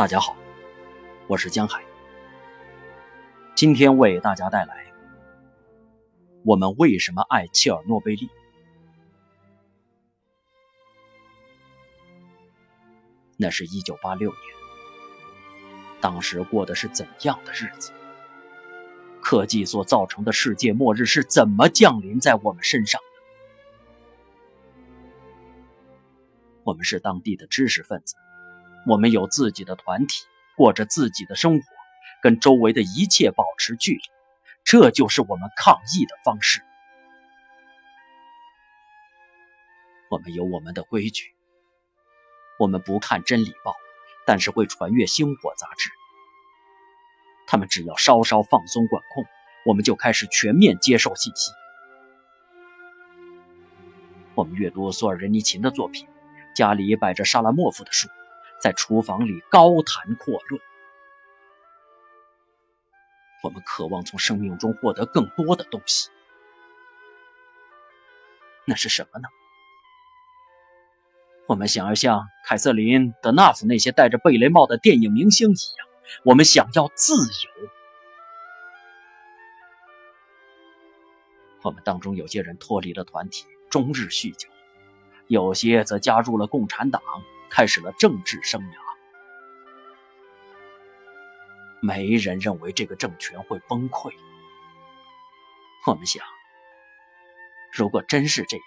大家好，我是江海。今天为大家带来：我们为什么爱切尔诺贝利？那是一九八六年，当时过的是怎样的日子？科技所造成的世界末日是怎么降临在我们身上的？我们是当地的知识分子。我们有自己的团体，过着自己的生活，跟周围的一切保持距离，这就是我们抗议的方式。我们有我们的规矩，我们不看《真理报》，但是会传阅《星火》杂志。他们只要稍稍放松管控，我们就开始全面接受信息。我们阅读索尔仁尼琴的作品，家里摆着沙拉莫夫的书。在厨房里高谈阔论，我们渴望从生命中获得更多的东西。那是什么呢？我们想要像凯瑟琳·德纳夫那些戴着贝雷帽的电影明星一样，我们想要自由。我们当中有些人脱离了团体，终日酗酒；有些则加入了共产党。开始了政治生涯，没人认为这个政权会崩溃。我们想，如果真是这样，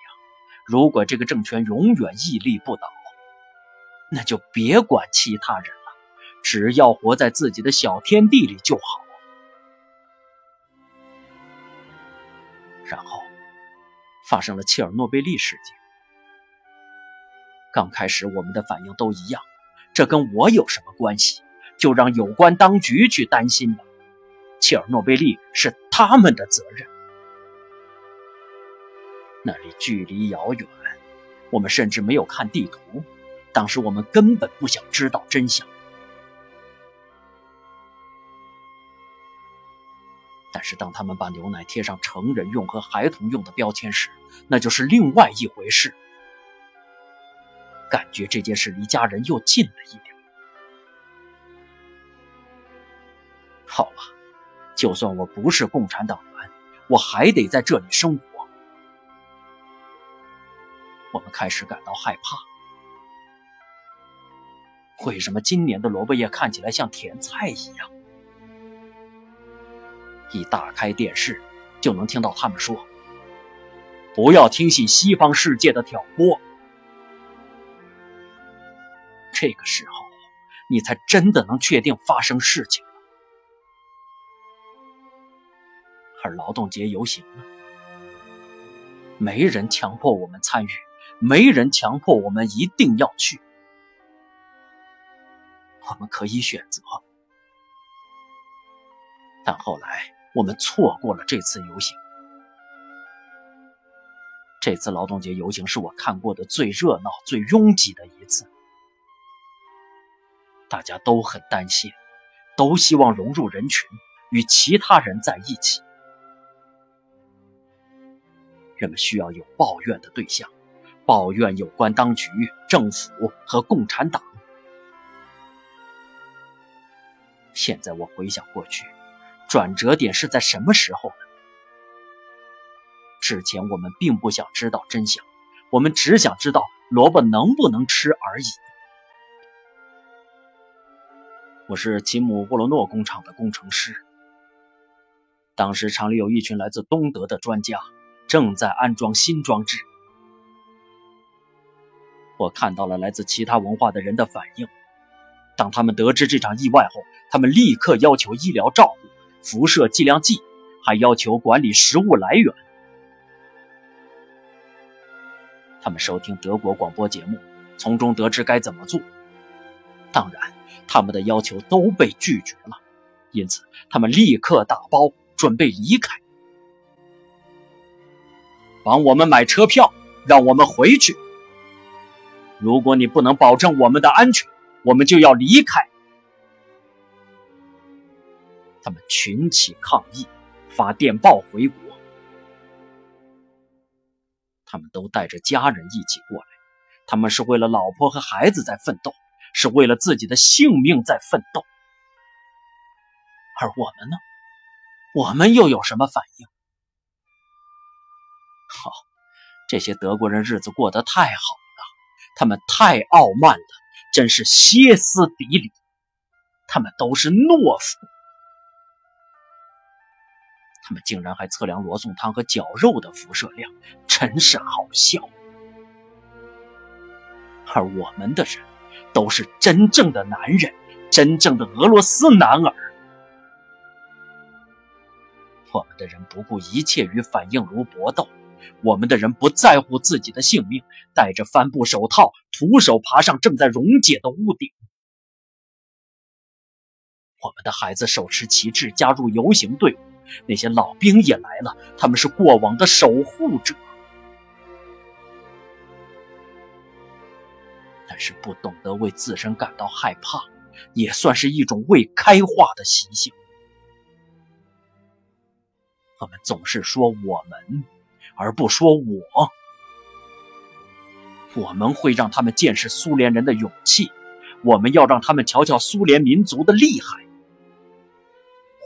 如果这个政权永远屹立不倒，那就别管其他人了，只要活在自己的小天地里就好。然后，发生了切尔诺贝利事件。刚开始我们的反应都一样，这跟我有什么关系？就让有关当局去担心吧。切尔诺贝利是他们的责任。那里距离遥远，我们甚至没有看地图。当时我们根本不想知道真相。但是当他们把牛奶贴上成人用和孩童用的标签时，那就是另外一回事。感觉这件事离家人又近了一点。好吧，就算我不是共产党员，我还得在这里生活。我们开始感到害怕。为什么今年的萝卜叶看起来像甜菜一样？一打开电视，就能听到他们说：“不要听信西方世界的挑拨。”这个时候，你才真的能确定发生事情了。而劳动节游行呢？没人强迫我们参与，没人强迫我们一定要去。我们可以选择，但后来我们错过了这次游行。这次劳动节游行是我看过的最热闹、最拥挤的一次。大家都很担心，都希望融入人群，与其他人在一起。人们需要有抱怨的对象，抱怨有关当局、政府和共产党。现在我回想过去，转折点是在什么时候呢？之前我们并不想知道真相，我们只想知道萝卜能不能吃而已。我是齐姆沃罗诺工厂的工程师。当时厂里有一群来自东德的专家，正在安装新装置。我看到了来自其他文化的人的反应。当他们得知这场意外后，他们立刻要求医疗照顾、辐射剂量计，还要求管理食物来源。他们收听德国广播节目，从中得知该怎么做。当然。他们的要求都被拒绝了，因此他们立刻打包准备离开。帮我们买车票，让我们回去。如果你不能保证我们的安全，我们就要离开。他们群起抗议，发电报回国。他们都带着家人一起过来，他们是为了老婆和孩子在奋斗。是为了自己的性命在奋斗。而我们呢？我们又有什么反应？好，这些德国人日子过得太好了，他们太傲慢了，真是歇斯底里。他们都是懦夫，他们竟然还测量罗宋汤和绞肉的辐射量，真是好笑。而我们的人，都是真正的男人，真正的俄罗斯男儿。我们的人不顾一切与反应炉搏斗，我们的人不在乎自己的性命，戴着帆布手套，徒手爬上正在溶解的屋顶。我们的孩子手持旗帜加入游行队伍，那些老兵也来了，他们是过往的守护者。但是不懂得为自身感到害怕，也算是一种未开化的习性。我们总是说我们，而不说我。我们会让他们见识苏联人的勇气，我们要让他们瞧瞧苏联民族的厉害。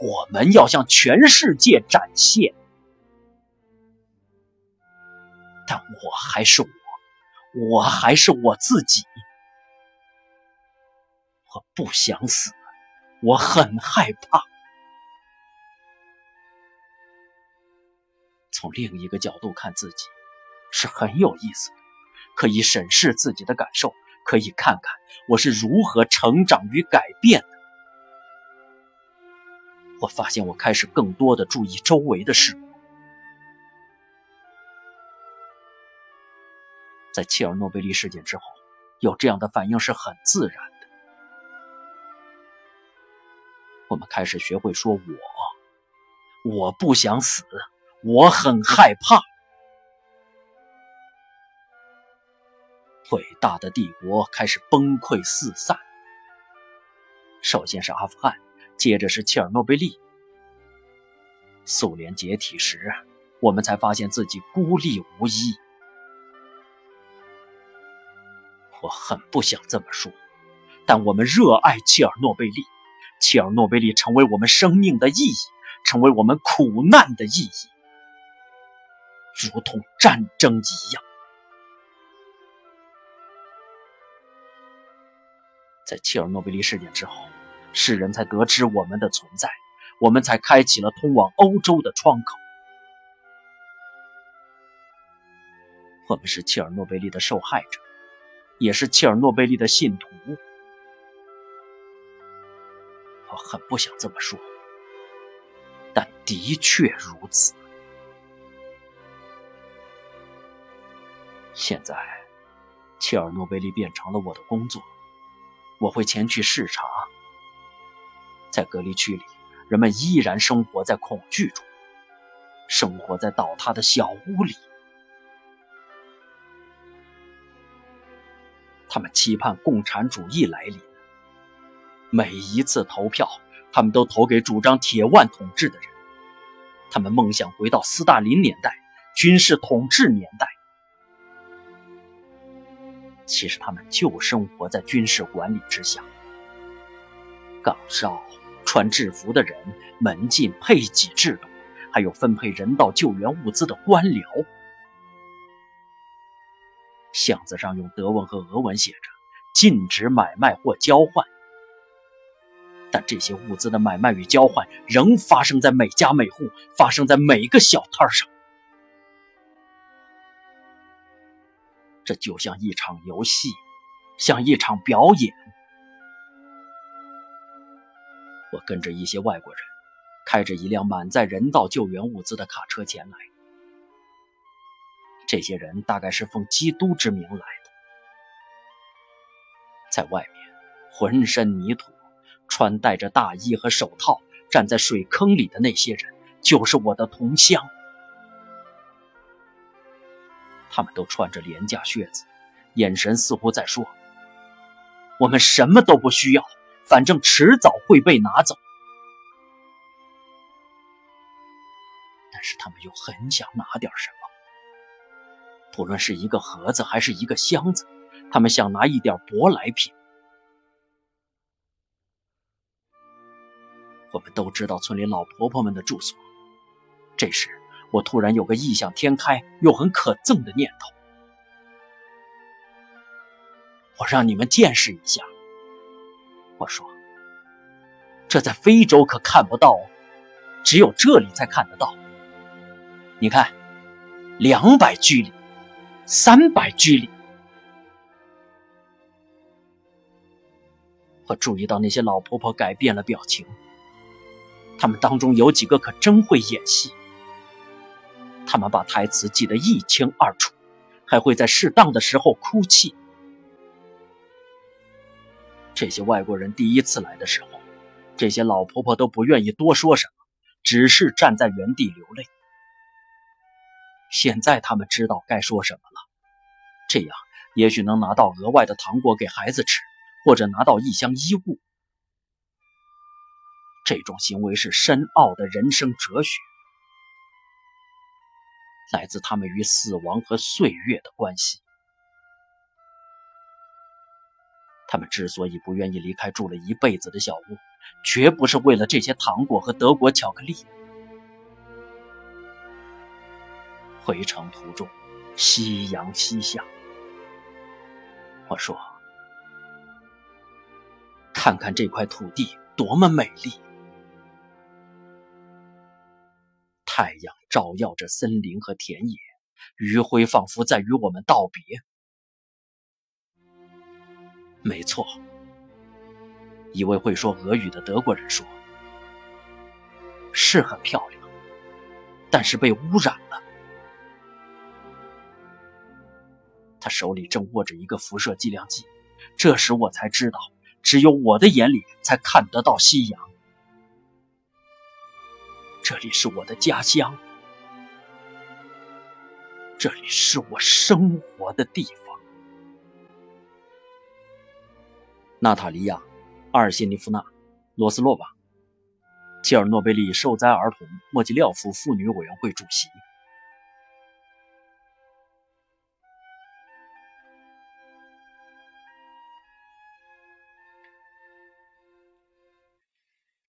我们要向全世界展现，但我还是我，我还是我自己。我不想死，我很害怕。从另一个角度看自己，是很有意思的，可以审视自己的感受，可以看看我是如何成长与改变的。我发现，我开始更多的注意周围的事物。在切尔诺贝利事件之后，有这样的反应是很自然的。我们开始学会说“我”，我不想死，我很害怕。伟大的帝国开始崩溃四散。首先是阿富汗。接着是切尔诺贝利。苏联解体时，我们才发现自己孤立无依。我很不想这么说，但我们热爱切尔诺贝利。切尔诺贝利成为我们生命的意义，成为我们苦难的意义，如同战争一样。在切尔诺贝利事件之后。世人才得知我们的存在，我们才开启了通往欧洲的窗口。我们是切尔诺贝利的受害者，也是切尔诺贝利的信徒。我很不想这么说，但的确如此。现在，切尔诺贝利变成了我的工作，我会前去视察。在隔离区里，人们依然生活在恐惧中，生活在倒塌的小屋里。他们期盼共产主义来临。每一次投票，他们都投给主张铁腕统治的人。他们梦想回到斯大林年代，军事统治年代。其实，他们就生活在军事管理之下。岗哨。穿制服的人、门禁配给制度，还有分配人道救援物资的官僚。箱子上用德文和俄文写着“禁止买卖或交换”，但这些物资的买卖与交换仍发生在每家每户，发生在每个小摊上。这就像一场游戏，像一场表演。我跟着一些外国人，开着一辆满载人道救援物资的卡车前来。这些人大概是奉基督之名来的。在外面，浑身泥土，穿戴着大衣和手套，站在水坑里的那些人，就是我的同乡。他们都穿着廉价靴子，眼神似乎在说：“我们什么都不需要。”反正迟早会被拿走，但是他们又很想拿点什么，不论是一个盒子还是一个箱子他们想拿一点舶来品。我们都知道村里老婆婆们的住所这时我突然有个异想天开又很可憎的念头。我让你们见识一下。我说这在非洲可看不到只有这里才看得到。你看两百距离三百居里。”我注意到那些老婆婆改变了表情，他们当中有几个可真会演戏。他们把台词记得一清二楚，还会在适当的时候哭泣。这些外国人第一次来的时候，这些老婆婆都不愿意多说什么，只是站在原地流泪。现在他们知道该说什么了，这样也许能拿到额外的糖果给孩子吃，或者拿到一箱衣物。这种行为是深奥的人生哲学，来自他们与死亡和岁月的关系。他们之所以不愿意离开住了一辈子的小屋，绝不是为了这些糖果和德国巧克力。回程途中，夕阳西下。我说：“看看这块土地多么美丽！太阳照耀着森林和田野，余晖仿佛在与我们道别。”没错，一位会说俄语的德国人说：“是很漂亮，但是被污染他手里正握着一个辐射计量计。这时我才知道，只有我的眼里才看得到夕阳。这里是我的家乡，这里是我生活的地方。娜塔莉亚·阿尔谢尼夫娜·罗斯洛娃，切尔诺贝利受灾儿童莫吉廖夫妇女委员会主席。